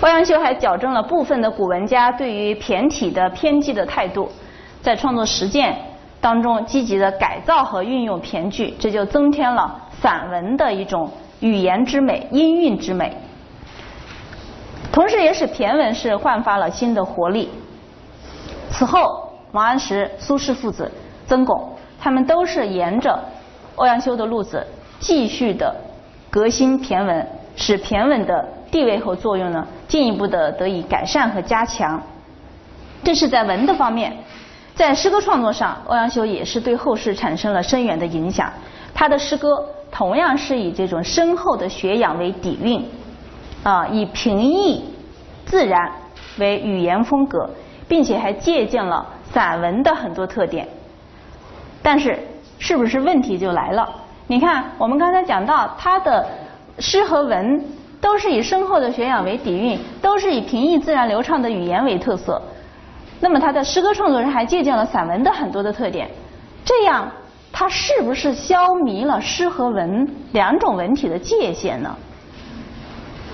欧阳修还矫正了部分的古文家对于骈体的偏激的态度，在创作实践当中积极的改造和运用骈句，这就增添了散文的一种语言之美、音韵之美。同时，也使骈文是焕发了新的活力。此后，王安石、苏轼父子、曾巩，他们都是沿着欧阳修的路子，继续的革新骈文，使骈文的地位和作用呢，进一步的得以改善和加强。这是在文的方面，在诗歌创作上，欧阳修也是对后世产生了深远的影响。他的诗歌同样是以这种深厚的学养为底蕴，啊，以平易自然为语言风格，并且还借鉴了散文的很多特点。但是，是不是问题就来了？你看，我们刚才讲到他的诗和文。都是以深厚的学养为底蕴，都是以平易自然流畅的语言为特色。那么他的诗歌创作中还借鉴了散文的很多的特点，这样他是不是消弭了诗和文两种文体的界限呢？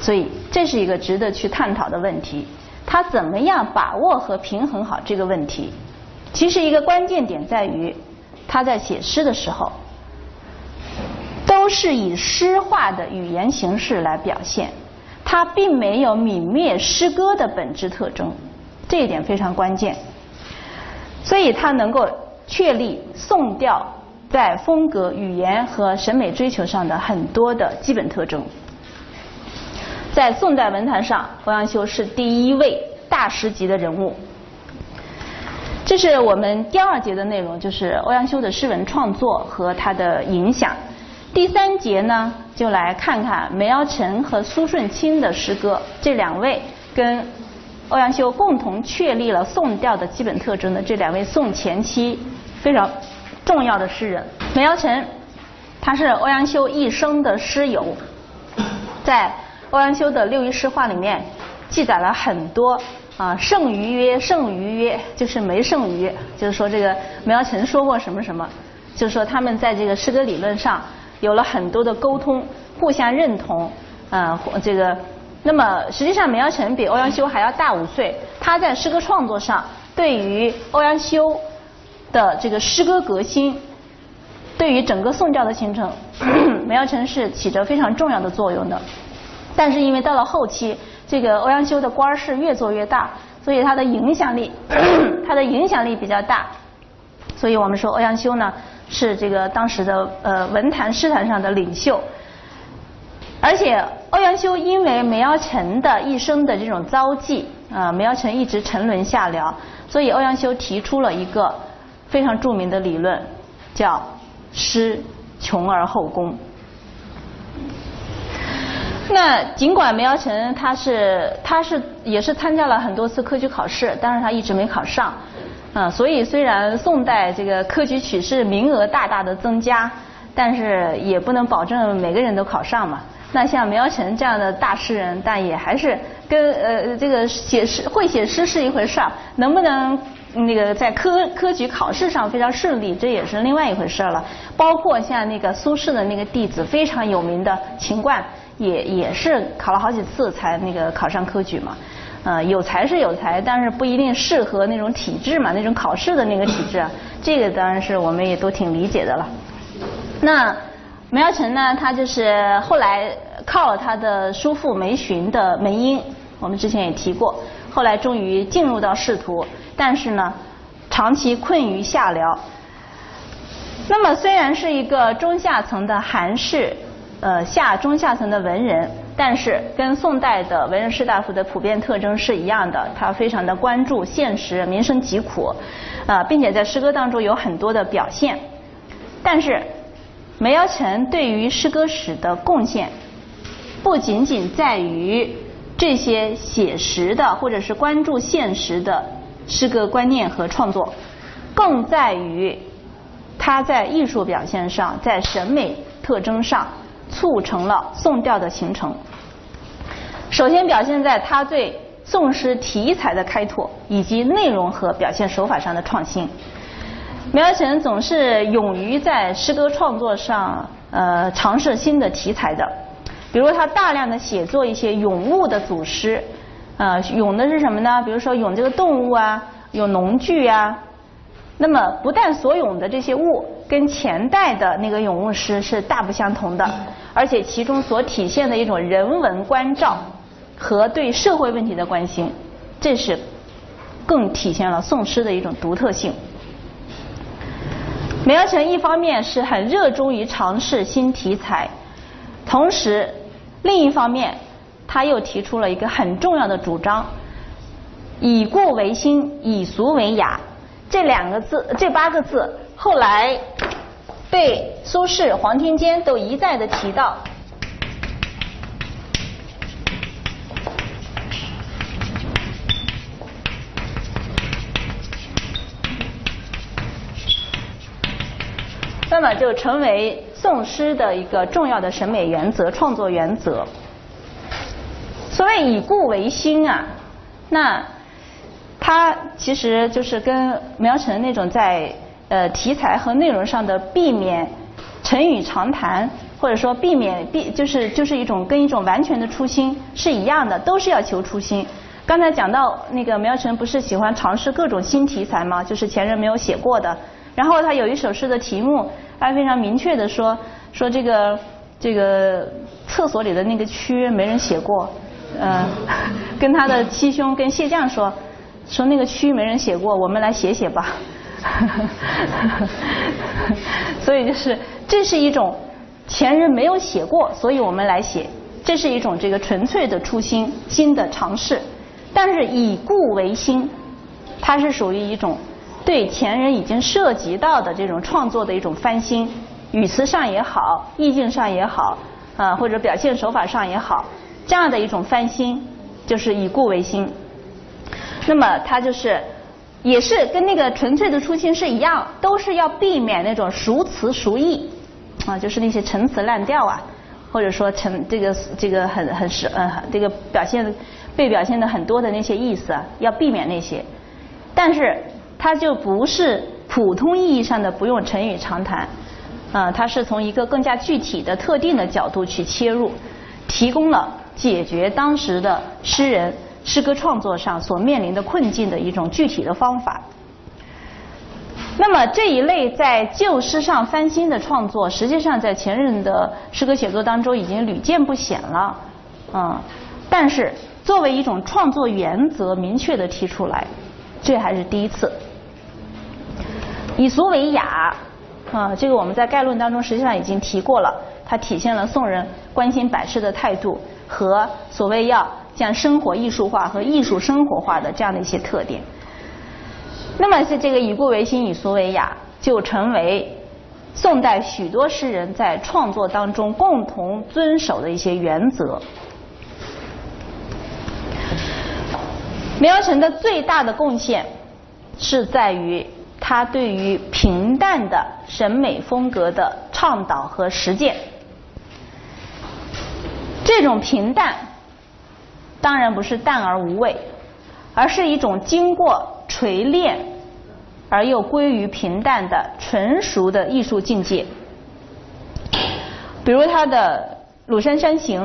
所以这是一个值得去探讨的问题。他怎么样把握和平衡好这个问题？其实一个关键点在于他在写诗的时候。都是以诗化的语言形式来表现，它并没有泯灭诗歌的本质特征，这一点非常关键。所以它能够确立宋调在风格、语言和审美追求上的很多的基本特征。在宋代文坛上，欧阳修是第一位大师级的人物。这是我们第二节的内容，就是欧阳修的诗文创作和他的影响。第三节呢，就来看看梅尧臣和苏舜钦的诗歌。这两位跟欧阳修共同确立了宋调的基本特征的这两位宋前期非常重要的诗人。梅尧臣，他是欧阳修一生的诗友，在欧阳修的六一诗话里面记载了很多啊，剩余曰，剩余曰，就是没剩余，就是说这个梅尧臣说过什么什么，就是说他们在这个诗歌理论上。有了很多的沟通，互相认同，啊，这个，那么实际上梅尧臣比欧阳修还要大五岁，他在诗歌创作上对于欧阳修的这个诗歌革新，对于整个宋教的形成，梅尧臣是起着非常重要的作用的。但是因为到了后期，这个欧阳修的官是越做越大，所以他的影响力，他的影响力比较大，所以我们说欧阳修呢。是这个当时的呃文坛诗坛上的领袖，而且欧阳修因为梅尧臣的一生的这种遭际啊，梅尧臣一直沉沦下僚，所以欧阳修提出了一个非常著名的理论，叫诗穷而后功。那尽管梅尧臣他是他是也是参加了很多次科举考试，但是他一直没考上。啊，所以虽然宋代这个科举取士名额大大的增加，但是也不能保证每个人都考上嘛。那像梅尧臣这样的大诗人，但也还是跟呃这个写诗会写诗是一回事儿，能不能那个在科科举考试上非常顺利，这也是另外一回事儿了。包括像那个苏轼的那个弟子非常有名的秦观，也也是考了好几次才那个考上科举嘛。呃，有才是有才，但是不一定适合那种体制嘛，那种考试的那个体制。这个当然是我们也都挺理解的了。那梅尧臣呢，他就是后来靠了他的叔父梅询的门荫，我们之前也提过，后来终于进入到仕途，但是呢，长期困于下僚。那么虽然是一个中下层的寒士，呃，下中下层的文人。但是跟宋代的文人士大夫的普遍特征是一样的，他非常的关注现实、民生疾苦，啊，并且在诗歌当中有很多的表现。但是梅尧臣对于诗歌史的贡献，不仅仅在于这些写实的或者是关注现实的诗歌观念和创作，更在于他在艺术表现上，在审美特征上。促成了宋调的形成。首先表现在他对宋诗题材的开拓，以及内容和表现手法上的创新。梅尧臣总是勇于在诗歌创作上，呃，尝试新的题材的。比如他大量的写作一些咏物的组诗，呃，咏的是什么呢？比如说咏这个动物啊，咏农具啊。那么不但所咏的这些物跟前代的那个咏物诗是大不相同的，而且其中所体现的一种人文关照和对社会问题的关心，这是更体现了宋诗的一种独特性。梅尧臣一方面是很热衷于尝试新题材，同时另一方面。他又提出了一个很重要的主张：以故为新，以俗为雅。这两个字，这八个字，后来被苏轼、黄庭坚都一再的提到。那么就成为宋诗的一个重要的审美原则、创作原则。所谓以故为新啊，那它其实就是跟苗城那种在呃题材和内容上的避免成语长谈，或者说避免避就是就是一种跟一种完全的初心是一样的，都是要求初心。刚才讲到那个苗晨不是喜欢尝试各种新题材吗？就是前人没有写过的。然后他有一首诗的题目，他非常明确的说说这个这个厕所里的那个蛆没人写过。嗯，跟他的七兄跟谢将说，说那个蛆没人写过，我们来写写吧。所以就是这是一种前人没有写过，所以我们来写，这是一种这个纯粹的初心，新的尝试。但是以故为新，它是属于一种对前人已经涉及到的这种创作的一种翻新，语词上也好，意境上也好，啊或者表现手法上也好。这样的一种翻新，就是以故为新。那么它就是，也是跟那个纯粹的初心是一样，都是要避免那种熟词熟意啊，就是那些陈词滥调啊，或者说陈这个这个很很是呃这个表现被表现的很多的那些意思啊，要避免那些。但是它就不是普通意义上的不用成语长谈啊，它是从一个更加具体的特定的角度去切入，提供了。解决当时的诗人诗歌创作上所面临的困境的一种具体的方法。那么这一类在旧诗上翻新的创作，实际上在前人的诗歌写作当中已经屡见不鲜了，嗯，但是作为一种创作原则明确的提出来，这还是第一次。以俗为雅，啊，这个我们在概论当中实际上已经提过了，它体现了宋人关心百世的态度。和所谓要像生活艺术化和艺术生活化的这样的一些特点，那么是这个以故为新，以俗为雅，就成为宋代许多诗人在创作当中共同遵守的一些原则。梅尧臣的最大的贡献是在于他对于平淡的审美风格的倡导和实践。这种平淡，当然不是淡而无味，而是一种经过锤炼而又归于平淡的纯熟的艺术境界。比如他的《鲁山山行》：“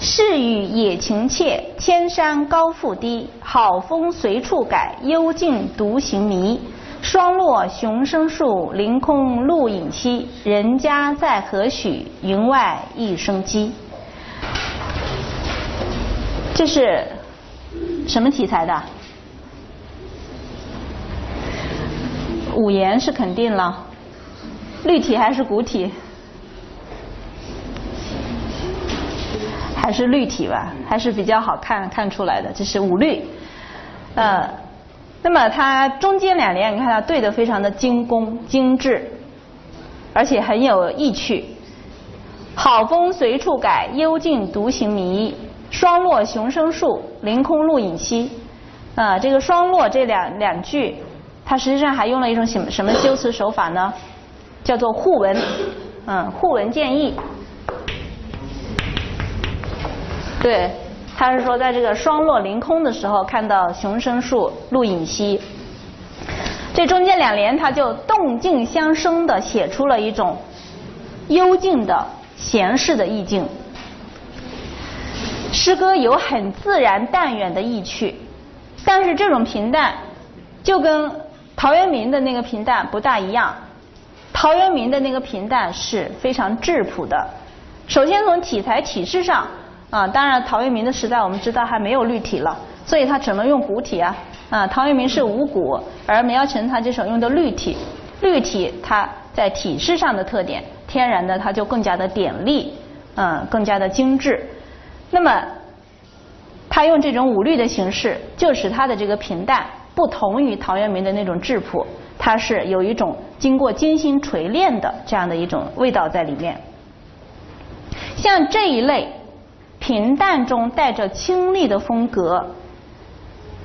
是与野情切，千山高复低。好风随处改，幽静独行迷。霜落熊生树，凌空露影稀。人家在何许？云外一声鸡。这是什么题材的？五言是肯定了，绿体还是古体？还是绿体吧，还是比较好看看出来的。这是五律，呃。那么它中间两联，你看它对的非常的精工精致，而且很有意趣。好风随处改，幽静独行迷。霜落熊生树，凌空露影稀。啊，这个霜落这两两句，它实际上还用了一种什么什么修辞手法呢？叫做互文，嗯，互文见义。对。他是说，在这个霜落凌空的时候，看到熊生树，露影稀。这中间两联，他就动静相生的写出了一种幽静的闲适的意境。诗歌有很自然淡远的意趣，但是这种平淡就跟陶渊明的那个平淡不大一样。陶渊明的那个平淡是非常质朴的。首先从体裁体式上啊，当然陶渊明的时代我们知道还没有绿体了，所以他只能用古体啊。啊，陶渊明是五古，而梅尧臣他这首用的绿体，绿体它在体式上的特点，天然的它就更加的典丽，嗯，更加的精致。那么，他用这种五律的形式，就使他的这个平淡不同于陶渊明的那种质朴，它是有一种经过精心锤炼的这样的一种味道在里面。像这一类平淡中带着清丽的风格。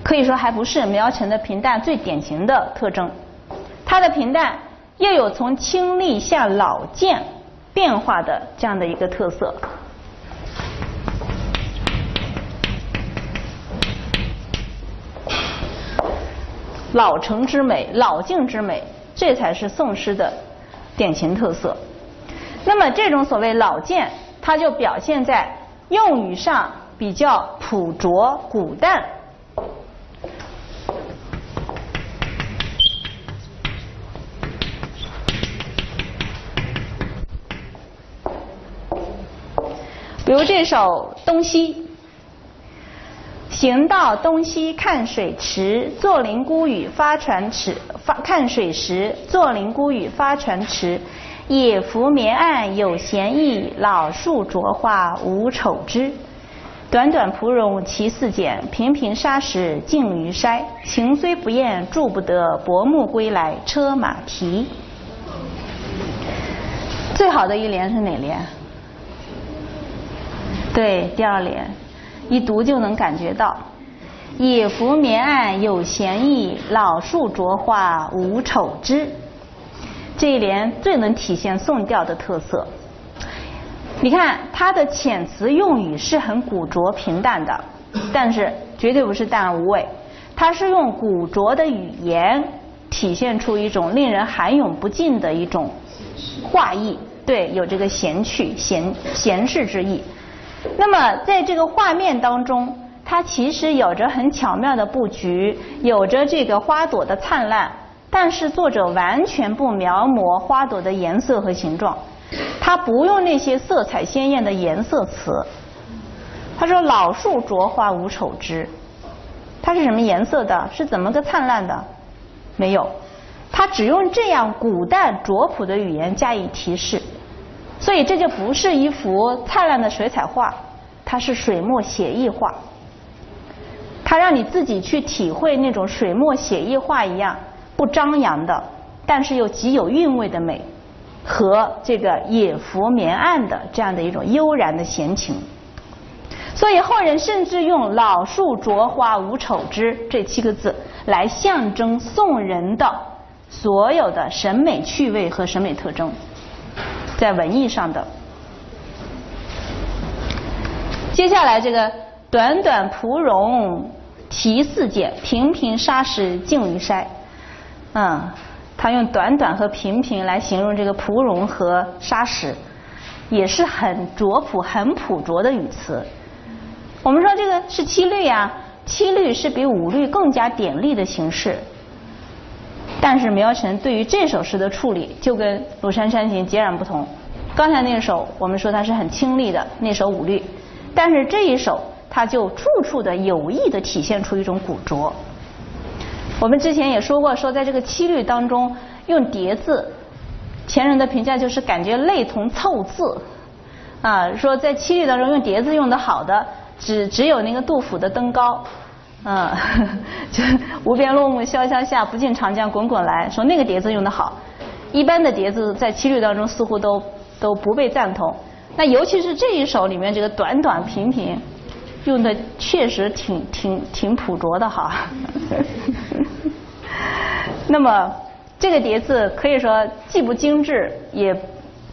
可以说还不是苗晨的平淡最典型的特征，它的平淡又有从清丽向老健变化的这样的一个特色。老成之美、老静之美，这才是宋诗的典型特色。那么这种所谓老健，它就表现在用语上比较朴拙、古淡。比如这首《东西》，行到东西看水池，坐林孤屿发船迟。发看水时，坐林孤屿发船迟。野浮绵岸有闲意，老树着花无丑枝。短短蒲茸其似剪，平平沙石静于筛。情虽不厌住不得，薄暮归来车马蹄。最好的一联是哪联？对，第二联，一读就能感觉到，野浮绵岸有闲意，老树着花无丑枝。这一联最能体现宋调的特色。你看，它的遣词用语是很古拙平淡的，但是绝对不是淡而无味，它是用古拙的语言体现出一种令人含咏不尽的一种画意，对，有这个闲趣、闲闲适之意。那么，在这个画面当中，它其实有着很巧妙的布局，有着这个花朵的灿烂，但是作者完全不描摹花朵的颜色和形状，他不用那些色彩鲜艳的颜色词。他说：“老树着花无丑枝。”它是什么颜色的？是怎么个灿烂的？没有，他只用这样古淡拙朴的语言加以提示。所以这就不是一幅灿烂的水彩画，它是水墨写意画。它让你自己去体会那种水墨写意画一样不张扬的，但是又极有韵味的美，和这个野浮绵岸的这样的一种悠然的闲情。所以后人甚至用“老树着花无丑枝”这七个字来象征宋人的所有的审美趣味和审美特征。在文艺上的，接下来这个短短蒲蓉题四件，平平沙石静于筛。嗯，他用短短和平平来形容这个蒲蓉和沙石，也是很拙朴、很朴拙的语词。我们说这个是七律啊，七律是比五律更加典丽的形式。但是苗晨对于这首诗的处理就跟《鲁山山行》截然不同。刚才那首我们说它是很清丽的那首五律，但是这一首它就处处的有意的体现出一种古拙。我们之前也说过，说在这个七律当中用叠字，前人的评价就是感觉类同凑字啊。说在七律当中用叠字用的好的，只只有那个杜甫的《登高》。嗯，就无边落木萧萧下，不尽长江滚滚来说那个叠字用的好，一般的叠字在七律当中似乎都都不被赞同。那尤其是这一首里面这个短短平平，用的确实挺挺挺朴拙的哈。那么这个叠字可以说既不精致，也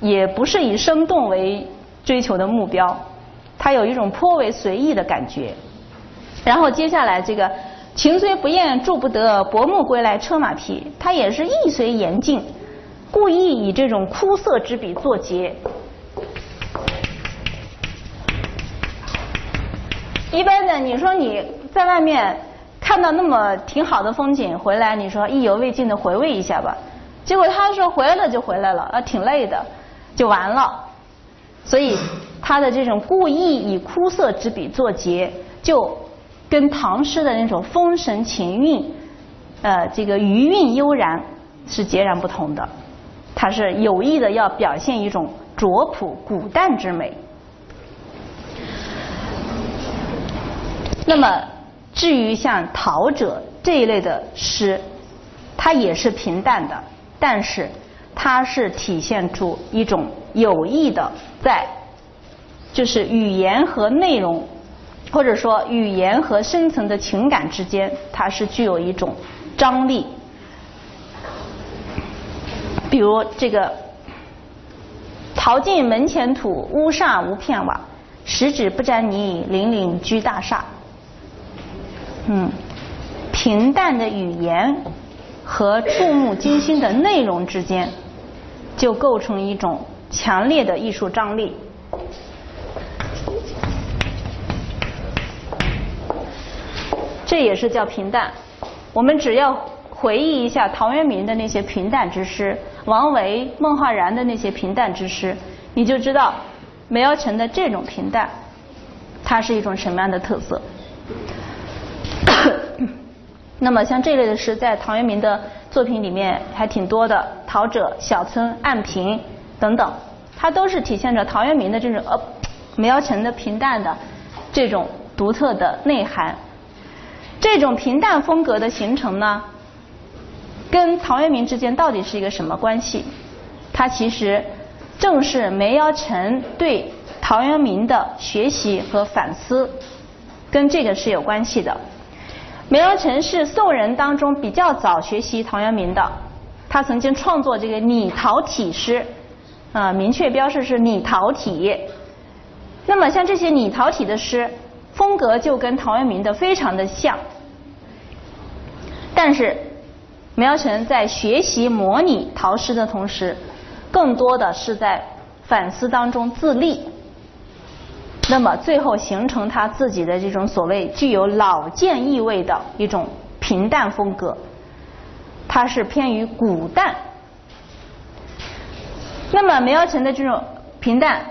也不是以生动为追求的目标，它有一种颇为随意的感觉。然后接下来这个情虽不厌住不得，薄暮归来车马蹄，它也是意随言尽，故意以这种枯涩之笔作结。一般的，你说你在外面看到那么挺好的风景，回来你说意犹未尽的回味一下吧，结果他说回来了就回来了，啊挺累的，就完了。所以他的这种故意以枯涩之笔作结，就跟唐诗的那种风神情韵，呃，这个余韵悠然是截然不同的。它是有意的要表现一种拙朴古淡之美。那么，至于像陶者这一类的诗，它也是平淡的，但是它是体现出一种有意的在，就是语言和内容，或者说语言和深层的情感之间，它是具有一种张力。比如这个“陶尽门前土，屋上无片瓦。十指不沾泥，岭岭居大厦。”嗯，平淡的语言和触目惊心的内容之间，就构成一种强烈的艺术张力。这也是叫平淡。我们只要回忆一下陶渊明的那些平淡之诗，王维、孟浩然的那些平淡之诗，你就知道梅尧臣的这种平淡，它是一种什么样的特色。那么像这类的诗，在陶渊明的作品里面还挺多的，《陶者》《小村》《暗平》等等，它都是体现着陶渊明的这种呃梅尧臣的平淡的这种独特的内涵。这种平淡风格的形成呢，跟陶渊明之间到底是一个什么关系？它其实正是梅尧臣对陶渊明的学习和反思，跟这个是有关系的。梅尧臣是宋人当中比较早学习陶渊明的，他曾经创作这个拟陶体诗，啊，明确标示是拟陶体。那么像这些拟陶体的诗，风格就跟陶渊明的非常的像。但是梅尧臣在学习模拟陶诗的同时，更多的是在反思当中自立。那么最后形成他自己的这种所谓具有老见意味的一种平淡风格，它是偏于古淡。那么梅尧臣的这种平淡，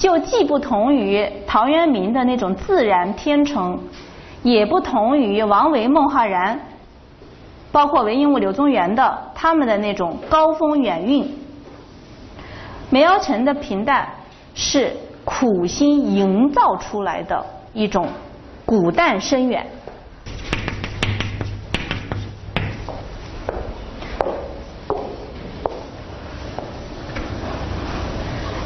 就既不同于陶渊明的那种自然天成，也不同于王维、孟浩然，包括韦应物、柳宗元的他们的那种高风远韵。梅尧臣的平淡是。苦心营造出来的一种古淡深远，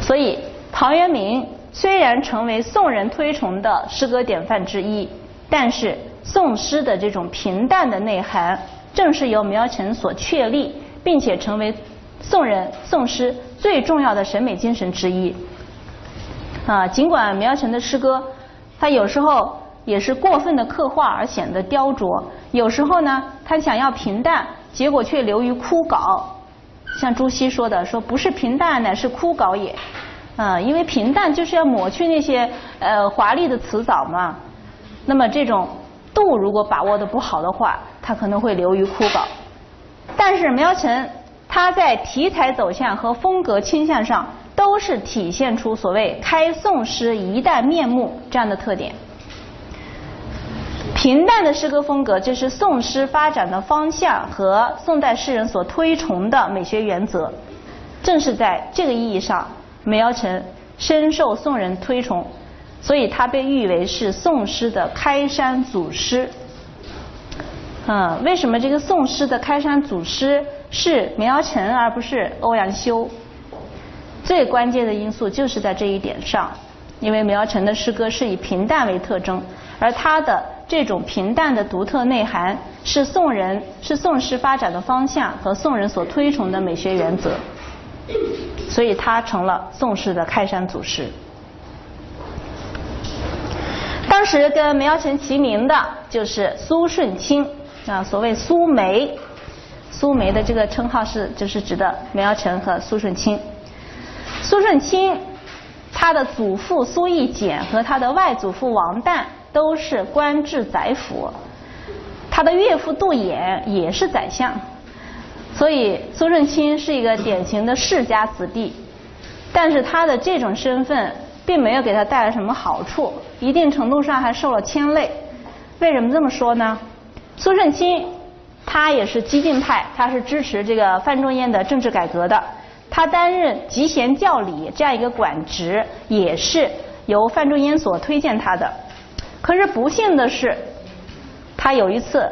所以陶渊明虽然成为宋人推崇的诗歌典范之一，但是宋诗的这种平淡的内涵，正是由梅尧臣所确立，并且成为宋人宋诗最重要的审美精神之一。啊，尽管梅尧臣的诗歌，他有时候也是过分的刻画而显得雕琢，有时候呢，他想要平淡，结果却流于枯槁。像朱熹说的，说不是平淡，乃是枯槁也。啊，因为平淡就是要抹去那些呃华丽的辞藻嘛。那么这种度如果把握的不好的话，它可能会流于枯槁。但是梅尧臣他在题材走向和风格倾向上。都是体现出所谓开宋诗一代面目这样的特点。平淡的诗歌风格，就是宋诗发展的方向和宋代诗人所推崇的美学原则。正是在这个意义上，梅尧臣深受宋人推崇，所以他被誉为是宋诗的开山祖师。嗯，为什么这个宋诗的开山祖师是梅尧臣而不是欧阳修？最关键的因素就是在这一点上，因为梅尧臣的诗歌是以平淡为特征，而他的这种平淡的独特内涵是宋人是宋诗发展的方向和宋人所推崇的美学原则，所以他成了宋诗的开山祖师。当时跟梅尧臣齐名的就是苏舜钦啊，所谓苏梅，苏梅的这个称号是就是指的梅尧臣和苏舜钦。苏舜钦，他的祖父苏义简和他的外祖父王旦都是官至宰辅，他的岳父杜衍也是宰相，所以苏舜钦是一个典型的世家子弟。但是他的这种身份并没有给他带来什么好处，一定程度上还受了牵累。为什么这么说呢？苏舜钦他也是激进派，他是支持这个范仲淹的政治改革的。他担任集贤教理这样一个管职，也是由范仲淹所推荐他的。可是不幸的是，他有一次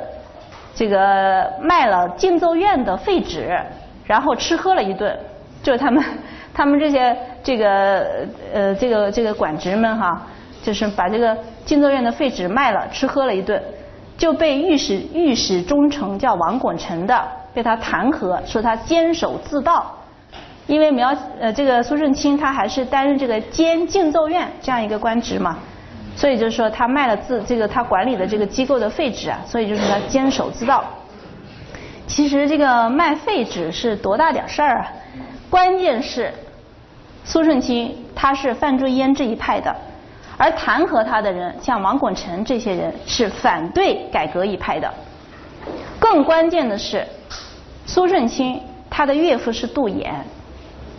这个卖了敬奏院的废纸，然后吃喝了一顿。就是他们 他们这些这个呃这个这个管职们哈，就是把这个敬奏院的废纸卖了，吃喝了一顿，就被御史御史中丞叫王拱辰的被他弹劾，说他监守自盗。因为苗呃这个苏舜钦他还是担任这个监敬奏院这样一个官职嘛，所以就是说他卖了自这个他管理的这个机构的废纸啊，所以就是他监守自盗。其实这个卖废纸是多大点事儿啊？关键是苏舜钦他是范仲淹这一派的，而弹劾他的人像王拱辰这些人是反对改革一派的。更关键的是苏舜钦他的岳父是杜衍。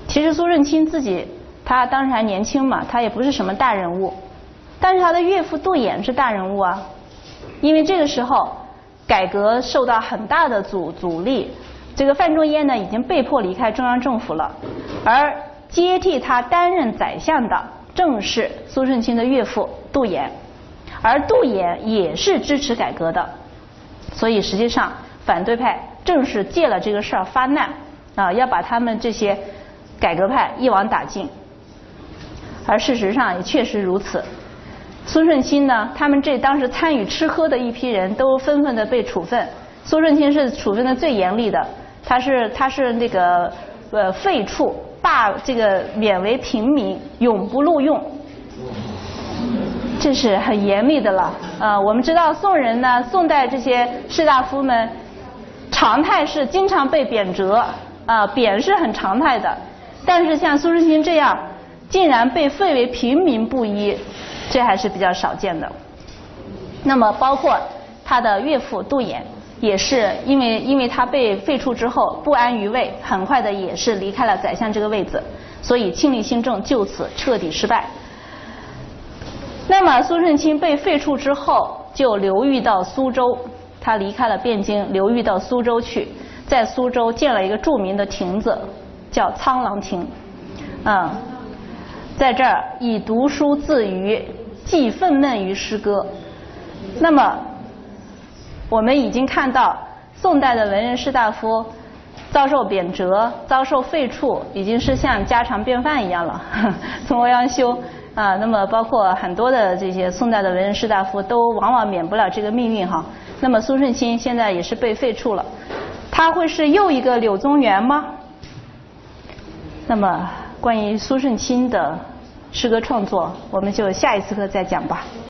其实苏舜钦自己，他当时还年轻嘛，他也不是什么大人物，但是他的岳父杜衍是大人物啊，因为这个时候改革受到很大的阻阻力，这个范仲淹呢已经被迫离开中央政府了，而接替他担任宰相的正是苏舜钦的岳父杜衍，而杜衍也是支持改革的，所以实际上反对派正是借了这个事儿发难啊，要把他们这些。改革派一网打尽，而事实上也确实如此。苏舜钦呢，他们这当时参与吃喝的一批人都纷纷的被处分。苏舜钦是处分的最严厉的，他是他是那个呃废黜，罢这个免为平民，永不录用。这是很严厉的了。呃，我们知道宋人呢，宋代这些士大夫们常态是经常被贬谪，啊，贬是很常态的。但是像苏舜钦这样，竟然被废为平民布衣，这还是比较少见的。那么包括他的岳父杜衍，也是因为因为他被废黜之后不安于位，很快的也是离开了宰相这个位子，所以庆历新政就此彻底失败。那么苏舜钦被废黜之后，就流寓到苏州，他离开了汴京，流寓到苏州去，在苏州建了一个著名的亭子。叫苍狼亭，嗯，在这儿以读书自娱，既愤懑于诗歌。那么，我们已经看到宋代的文人士大夫遭受贬谪、遭受废黜，已经是像家常便饭一样了。从欧阳修啊，那么包括很多的这些宋代的文人士大夫，都往往免不了这个命运哈。那么苏舜钦现在也是被废黜了，他会是又一个柳宗元吗？那么，关于苏舜钦的诗歌创作，我们就下一次课再讲吧。